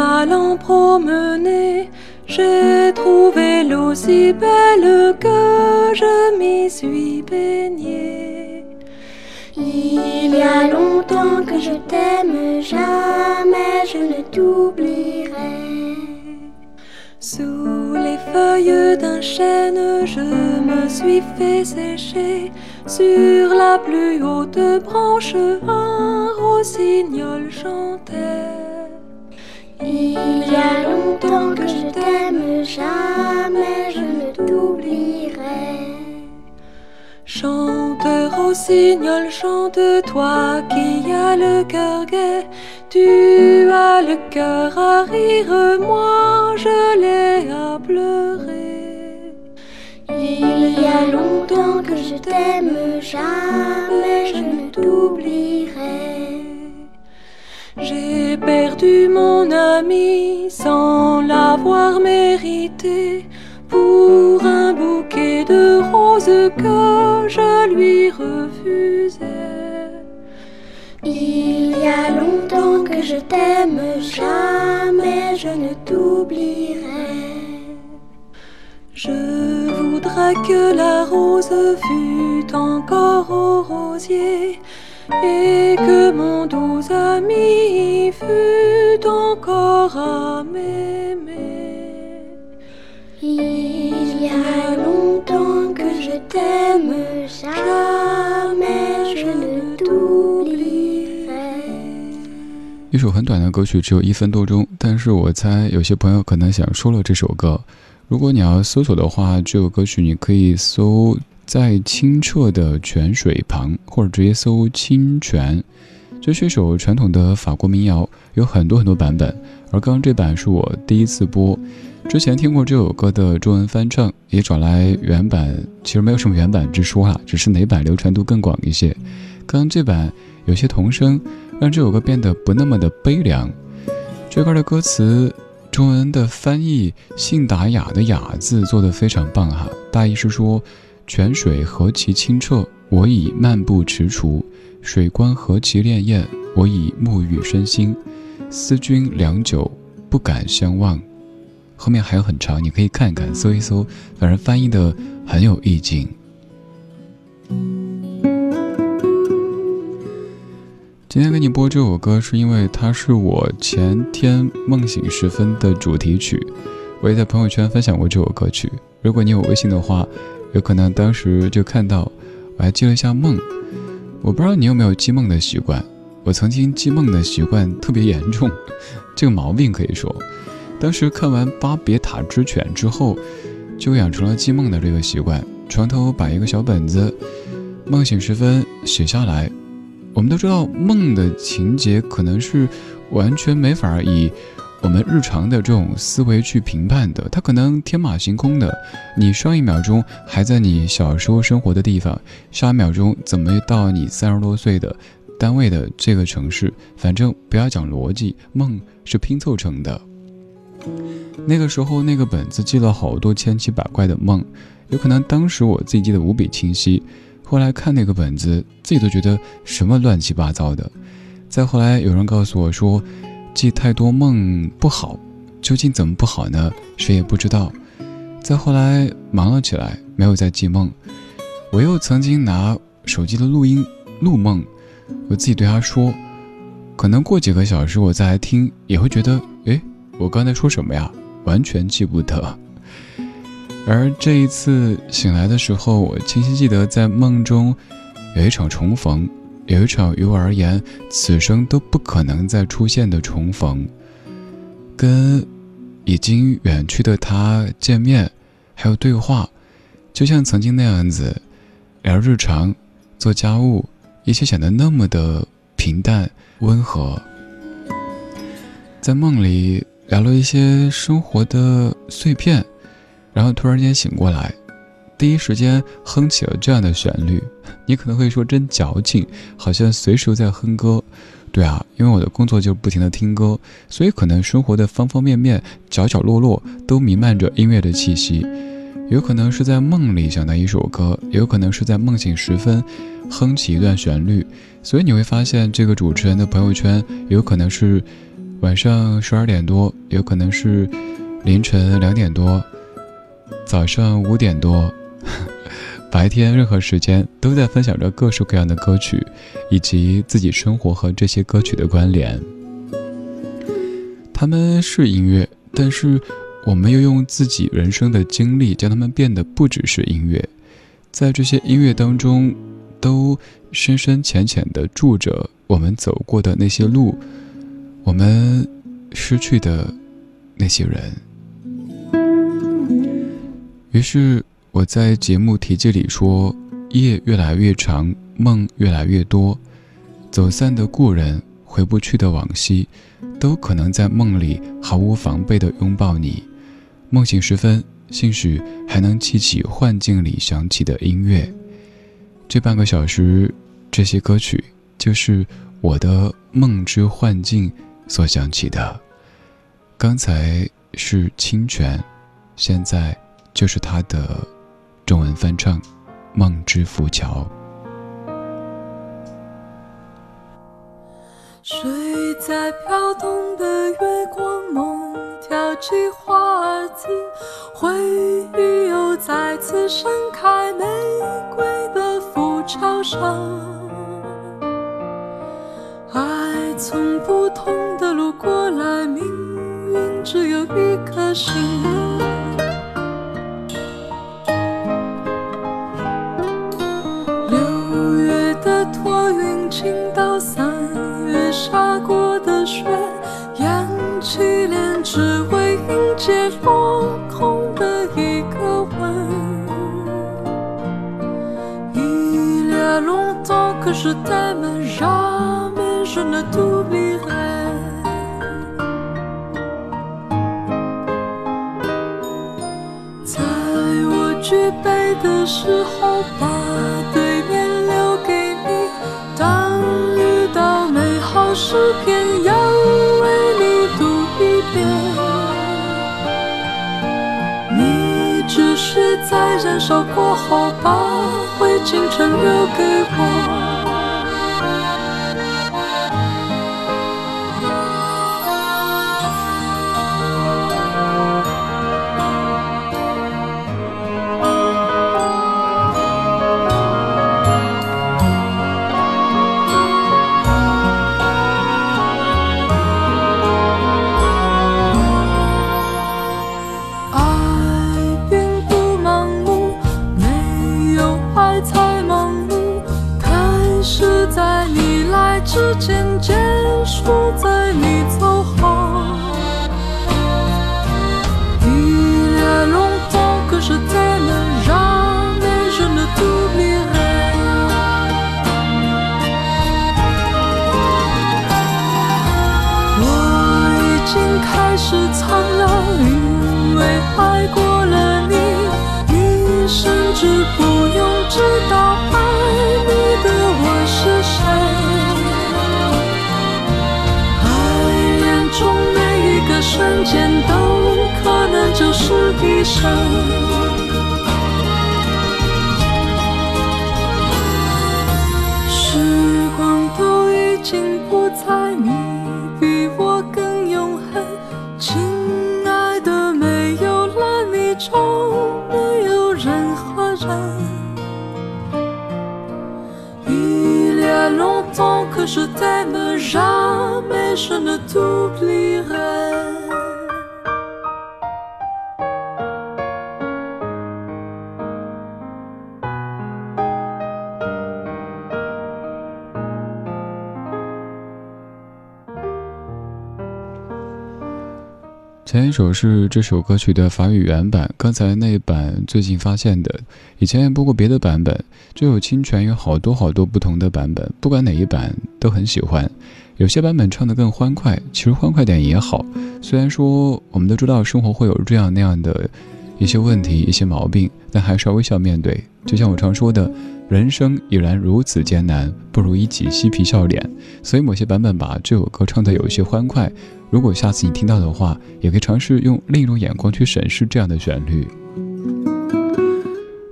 Allant promener, j'ai trouvé l'eau si belle que je m'y suis baignée. Il y a longtemps que je t'aime, jamais je ne t'oublierai. Sous les feuilles d'un chêne, je me suis fait sécher sur la plus haute branche. Un rossignol chantait. Il y a longtemps que je t'aime, jamais je ne t'oublierai. Chante, rossignol, chante, toi qui as le cœur gai. Tu as le cœur à rire, moi je l'ai à pleurer. Il y a longtemps que je t'aime, jamais je ne t'oublierai. J'ai perdu mon ami sans l'avoir mérité pour un bouquet de roses que je lui refusais. Il y a longtemps que je t'aime, jamais je ne t'oublierai. Je voudrais que la rose fût encore au rosier et que mon doux ami fût encore à m'aimer. Il y a longtemps que je t'aime, jamais je ne t'oublierai. 一首很短的歌曲，只有一分多钟，但是我猜有些朋友可能想说了这首歌。如果你要搜索的话，这首歌曲你可以搜在清澈的泉水旁，或者直接搜清泉。这是一首传统的法国民谣，有很多很多版本，而刚刚这版是我第一次播。之前听过这首歌的中文翻唱，也找来原版，其实没有什么原版之说啊，只是哪版流传度更广一些。刚刚这版有些童声。让这首歌变得不那么的悲凉。这歌的歌词，中文的翻译“信达雅”的“雅”字做得非常棒哈。大意是说：泉水何其清澈，我已漫步踟蹰；水光何其潋滟，我已沐浴身心。思君良久，不敢相望。后面还有很长，你可以看一看，搜一搜，反正翻译的很有意境。今天给你播这首歌，是因为它是我前天梦醒时分的主题曲。我也在朋友圈分享过这首歌曲。如果你有微信的话，有可能当时就看到。我还记了一下梦。我不知道你有没有记梦的习惯。我曾经记梦的习惯特别严重，这个毛病可以说。当时看完《巴别塔之犬》之后，就养成了记梦的这个习惯。床头摆一个小本子，梦醒时分写下来。我们都知道，梦的情节可能是完全没法以我们日常的这种思维去评判的，它可能天马行空的。你上一秒钟还在你小时候生活的地方，下一秒钟怎么到你三十多岁的单位的这个城市？反正不要讲逻辑，梦是拼凑成的。那个时候，那个本子记了好多千奇百怪的梦，有可能当时我自己记得无比清晰。后来看那个本子，自己都觉得什么乱七八糟的。再后来有人告诉我说，记太多梦不好，究竟怎么不好呢？谁也不知道。再后来忙了起来，没有再记梦。我又曾经拿手机的录音录梦，我自己对他说，可能过几个小时我再来听，也会觉得，诶，我刚才说什么呀？完全记不得。而这一次醒来的时候，我清晰记得在梦中有一场重逢，有一场于我而言此生都不可能再出现的重逢，跟已经远去的他见面，还有对话，就像曾经那样子聊日常、做家务，一切显得那么的平淡温和。在梦里，聊了一些生活的碎片，然后突然间醒过来，第一时间哼起了这样的旋律。你可能会说真矫情，好像随时在哼歌。对啊，因为我的工作就是不停的听歌，所以可能生活的方方面面、角角落落都弥漫着音乐的气息。有可能是在梦里想到一首歌，有可能是在梦醒时分哼起一段旋律。所以你会发现，这个主持人的朋友圈有可能是晚上十二点多，有可能是凌晨两点多，早上五点多。白天任何时间都在分享着各式各样的歌曲，以及自己生活和这些歌曲的关联。他们是音乐，但是我们又用自己人生的经历将他们变得不只是音乐。在这些音乐当中，都深深浅浅地住着我们走过的那些路，我们失去的那些人。于是。我在节目题记里说：“夜越来越长，梦越来越多，走散的故人，回不去的往昔，都可能在梦里毫无防备地拥抱你。梦醒时分，兴许还能记起幻境里响起的音乐。这半个小时，这些歌曲就是我的梦之幻境所响起的。刚才是清泉，现在就是他的。”中文翻唱《梦之浮桥》。睡在飘动的月光梦，跳起花儿子，回忆又再次盛开玫瑰的浮桥上。爱从不同的路过来，命运只有一颗心。Je t'aime, jamais je ne t'oublierai. 在我举杯的时候，吧诗篇，要为你读一遍。你只是在燃烧过后，把灰烬全留给是不用知道爱你的我是谁。爱恋中每一个瞬间都可能就是一生。时光都已经 que je t'aime, jamais je ne t'oublierai. 前一首是这首歌曲的法语原版，刚才那版最近发现的，以前也播过别的版本，就有侵权有好多好多不同的版本，不管哪一版都很喜欢。有些版本唱得更欢快，其实欢快点也好。虽然说我们都知道生活会有这样那样的一些问题、一些毛病，但还是要微笑面对。就像我常说的，人生已然如此艰难，不如一起嬉皮笑脸。所以某些版本把这首歌唱得有一些欢快。如果下次你听到的话，也可以尝试用另一种眼光去审视这样的旋律。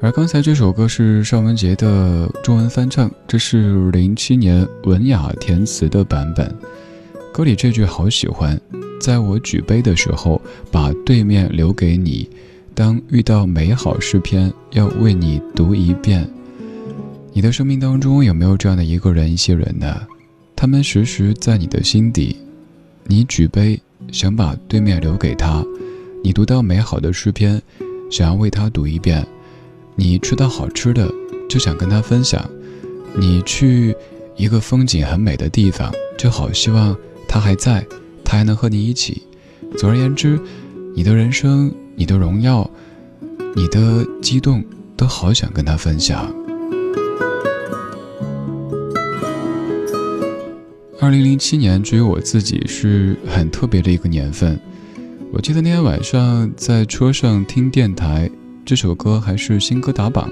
而刚才这首歌是尚雯婕的中文翻唱，这是零七年文雅填词的版本。歌里这句好喜欢，在我举杯的时候，把对面留给你。当遇到美好诗篇，要为你读一遍。你的生命当中有没有这样的一个人、一些人呢？他们时时在你的心底。你举杯，想把对面留给他；你读到美好的诗篇，想要为他读一遍。你吃到好吃的，就想跟他分享；你去一个风景很美的地方，就好希望他还在，他还能和你一起。总而言之，你的人生、你的荣耀、你的激动，都好想跟他分享。二零零七年，只有我自己是很特别的一个年份。我记得那天晚上在车上听电台。这首歌还是新歌打榜，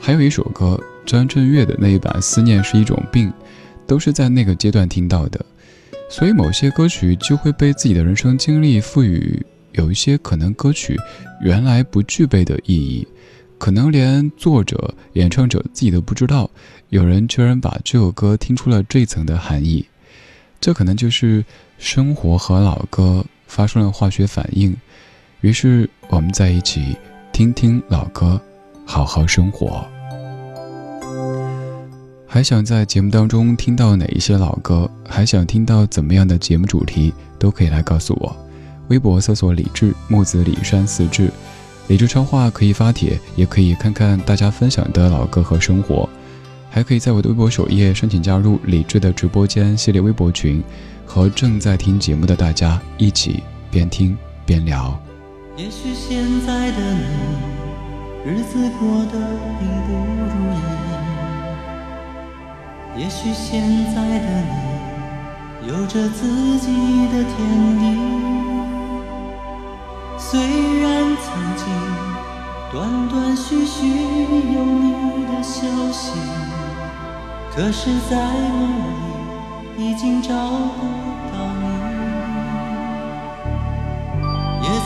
还有一首歌张震岳的那一版《思念是一种病》，都是在那个阶段听到的，所以某些歌曲就会被自己的人生经历赋予有一些可能歌曲原来不具备的意义，可能连作者、演唱者自己都不知道，有人居然把这首歌听出了这层的含义，这可能就是生活和老歌发生了化学反应，于是我们在一起。听听老歌，好好生活。还想在节目当中听到哪一些老歌？还想听到怎么样的节目主题？都可以来告诉我。微博搜索“李志木子李山四志”，李志超话可以发帖，也可以看看大家分享的老歌和生活。还可以在我的微博首页申请加入李志的直播间系列微博群，和正在听节目的大家一起边听边聊。也许现在的你，日子过得并不如意。也许现在的你，有着自己的天地。虽然曾经断断续续有你的消息，可是，在梦里已经找不。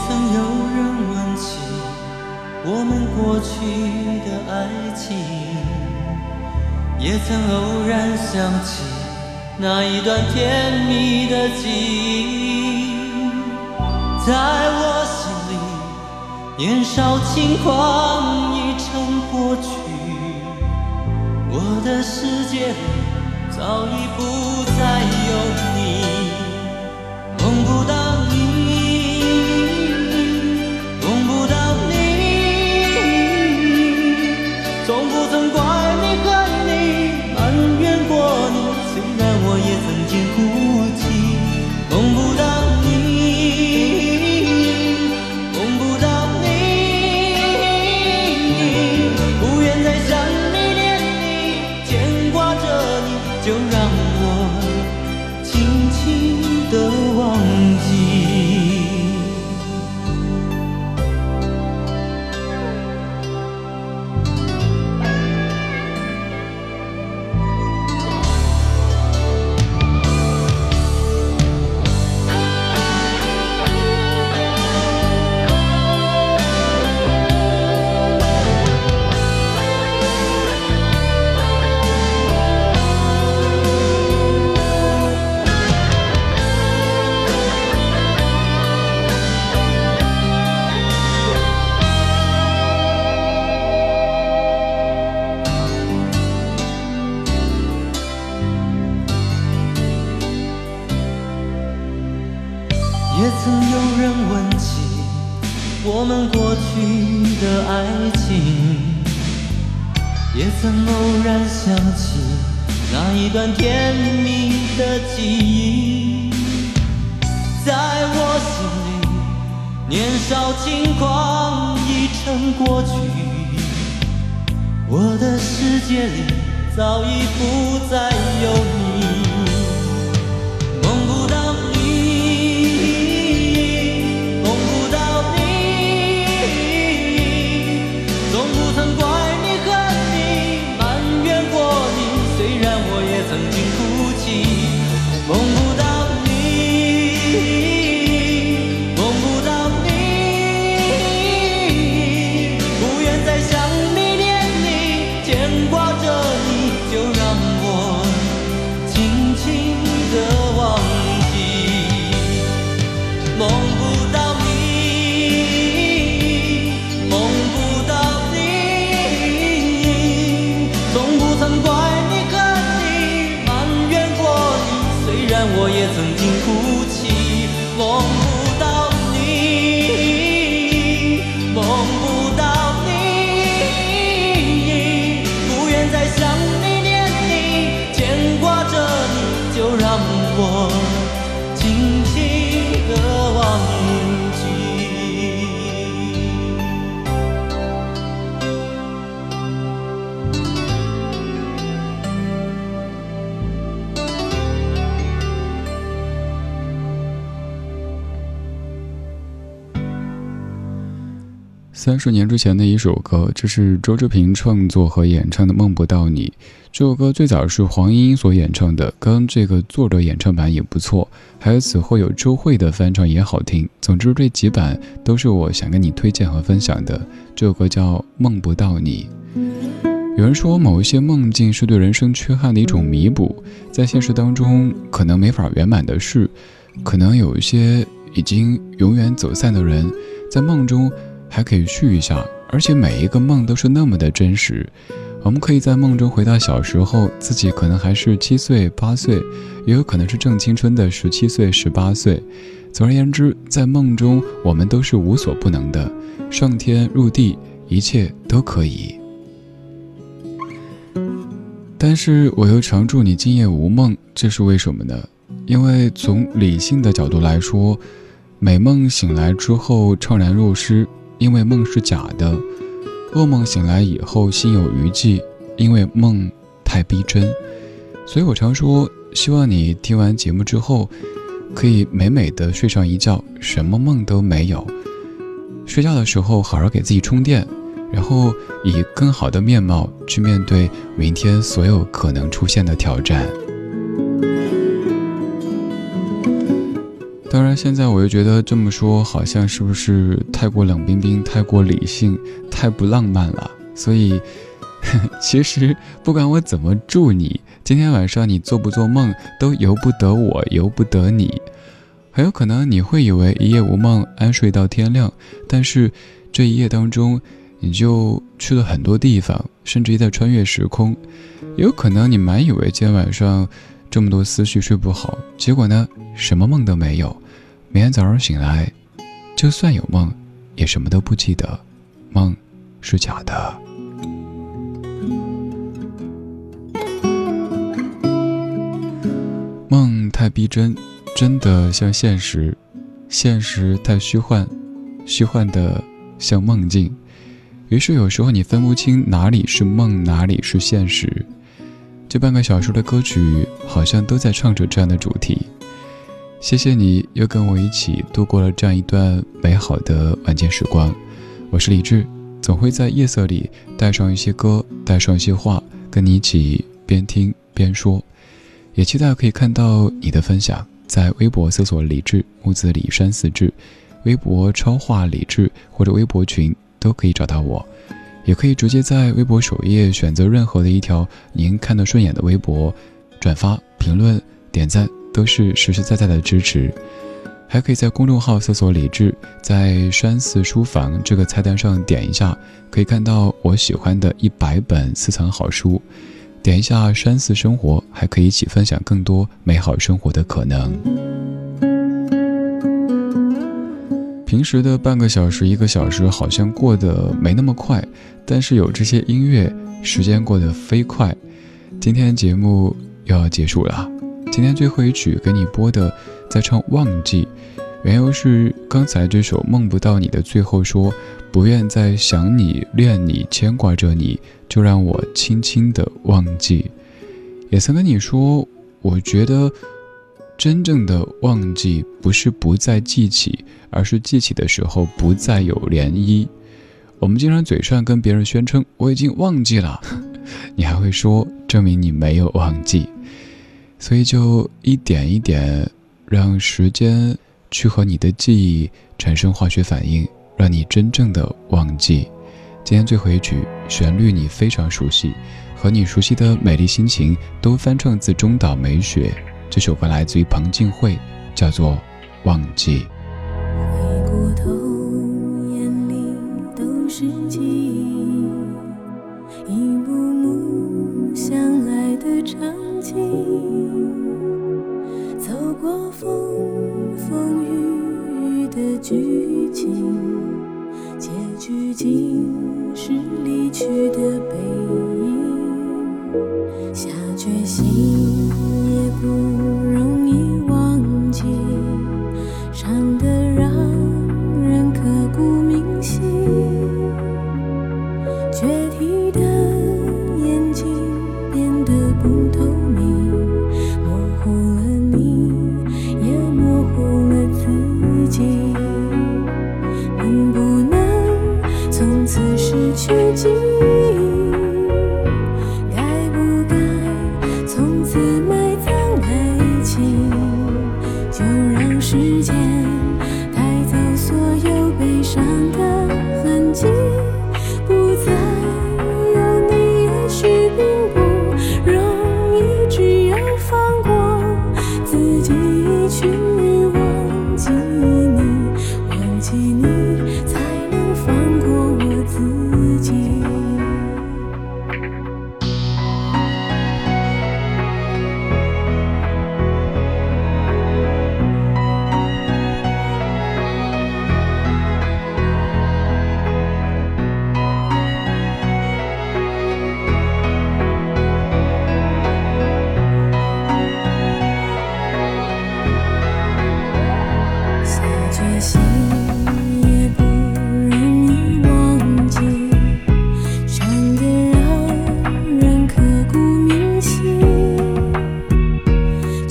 曾有人问起我们过去的爱情，也曾偶然想起那一段甜蜜的记忆，在我心里，年少轻狂已成过去，我的世界里早已不再有你也曾有人问起我们过去的爱情。也曾偶然想起那一段甜蜜的记忆。在我心里年少轻狂已成过去。我的世界里早已不再有你。三十年之前的一首歌，这是周志平创作和演唱的《梦不到你》。这首歌最早是黄莺莺所演唱的，跟这个作者演唱版也不错。还有此后有周慧的翻唱也好听。总之这几版都是我想跟你推荐和分享的。这首歌叫《梦不到你》。有人说，某一些梦境是对人生缺憾的一种弥补，在现实当中可能没法圆满的事，可能有一些已经永远走散的人，在梦中。还可以续一下，而且每一个梦都是那么的真实。我们可以在梦中回到小时候，自己可能还是七岁、八岁，也有可能是正青春的十七岁、十八岁。总而言之，在梦中我们都是无所不能的，上天入地，一切都可以。但是我又常祝你今夜无梦，这是为什么呢？因为从理性的角度来说，美梦醒来之后怅然若失。因为梦是假的，噩梦醒来以后心有余悸，因为梦太逼真，所以我常说，希望你听完节目之后，可以美美的睡上一觉，什么梦都没有。睡觉的时候好好给自己充电，然后以更好的面貌去面对明天所有可能出现的挑战。当然，现在我又觉得这么说好像是不是太过冷冰冰、太过理性、太不浪漫了？所以，其实不管我怎么祝你，今天晚上你做不做梦都由不得我，由不得你。很有可能你会以为一夜无梦，安睡到天亮，但是这一夜当中，你就去了很多地方，甚至于在穿越时空。也有可能你满以为今天晚上这么多思绪睡不好，结果呢，什么梦都没有。明天早上醒来，就算有梦，也什么都不记得，梦是假的。梦太逼真，真的像现实；现实太虚幻，虚幻的像梦境。于是有时候你分不清哪里是梦，哪里是现实。这半个小时的歌曲，好像都在唱着这样的主题。谢谢你又跟我一起度过了这样一段美好的晚间时光，我是李志，总会在夜色里带上一些歌，带上一些话，跟你一起边听边说，也期待可以看到你的分享，在微博搜索李志木子李山四志，微博超话李志或者微博群都可以找到我，也可以直接在微博首页选择任何的一条您看得顺眼的微博，转发、评论、点赞。都是实实在在的支持，还可以在公众号搜索“李志”，在山寺书房这个菜单上点一下，可以看到我喜欢的一百本私藏好书。点一下山寺生活，还可以一起分享更多美好生活的可能。平时的半个小时、一个小时好像过得没那么快，但是有这些音乐，时间过得飞快。今天节目又要结束了。今天最后一曲给你播的，在唱《忘记》，缘由是刚才这首《梦不到你》的最后说，不愿再想你、恋你、牵挂着你，就让我轻轻的忘记。也曾跟你说，我觉得真正的忘记不是不再记起，而是记起的时候不再有涟漪。我们经常嘴上跟别人宣称我已经忘记了，你还会说证明你没有忘记。所以就一点一点，让时间去和你的记忆产生化学反应，让你真正的忘记。今天最后一曲旋律你非常熟悉，和你熟悉的《美丽心情》都翻唱自中岛美雪。这首歌来自于彭靖惠，叫做《忘记》。回过头，眼里都是记忆，一幕幕相爱的场景，剧情，结局竟是离去的背影。下决心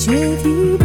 决堤。